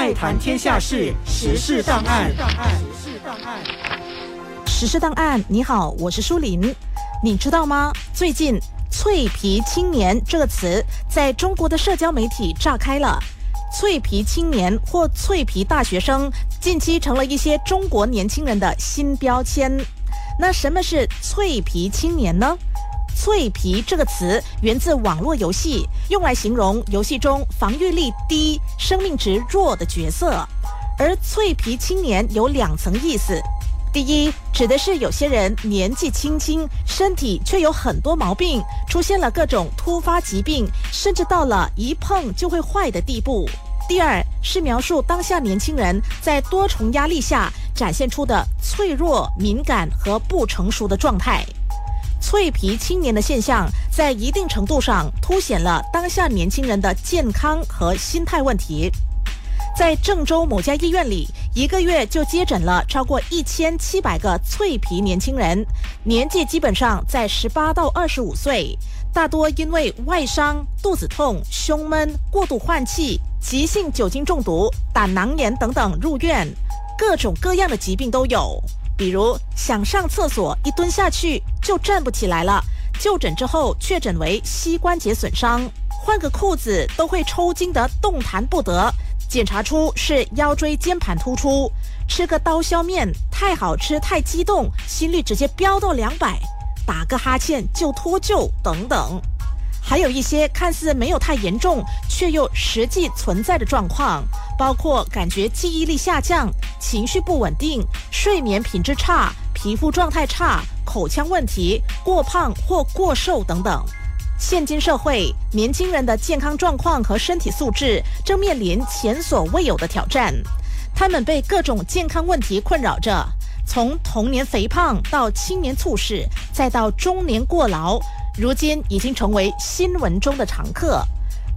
爱谈天下事，时事档案。时事档案，你好，我是舒林。你知道吗？最近“脆皮青年”这个词在中国的社交媒体炸开了。脆皮青年或脆皮大学生，近期成了一些中国年轻人的新标签。那什么是脆皮青年呢？脆皮这个词源自网络游戏，用来形容游戏中防御力低、生命值弱的角色。而脆皮青年有两层意思：第一，指的是有些人年纪轻轻，身体却有很多毛病，出现了各种突发疾病，甚至到了一碰就会坏的地步；第二，是描述当下年轻人在多重压力下展现出的脆弱、敏感和不成熟的状态。脆皮青年的现象，在一定程度上凸显了当下年轻人的健康和心态问题。在郑州某家医院里，一个月就接诊了超过一千七百个脆皮年轻人，年纪基本上在十八到二十五岁，大多因为外伤、肚子痛、胸闷、过度换气、急性酒精中毒、胆囊炎等等入院，各种各样的疾病都有。比如想上厕所，一蹲下去就站不起来了。就诊之后确诊为膝关节损伤，换个裤子都会抽筋的动弹不得。检查出是腰椎间盘突出。吃个刀削面太好吃太激动，心率直接飙到两百，打个哈欠就脱臼等等。还有一些看似没有太严重，却又实际存在的状况，包括感觉记忆力下降、情绪不稳定、睡眠品质差、皮肤状态差、口腔问题、过胖或过瘦等等。现今社会，年轻人的健康状况和身体素质正面临前所未有的挑战，他们被各种健康问题困扰着，从童年肥胖到青年猝死，再到中年过劳。如今已经成为新闻中的常客，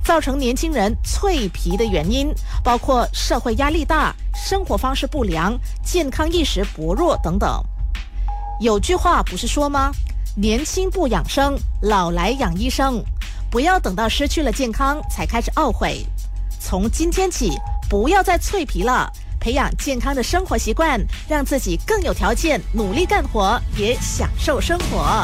造成年轻人脆皮的原因包括社会压力大、生活方式不良、健康意识薄弱等等。有句话不是说吗？年轻不养生，老来养医生。不要等到失去了健康才开始懊悔。从今天起，不要再脆皮了，培养健康的生活习惯，让自己更有条件努力干活，也享受生活。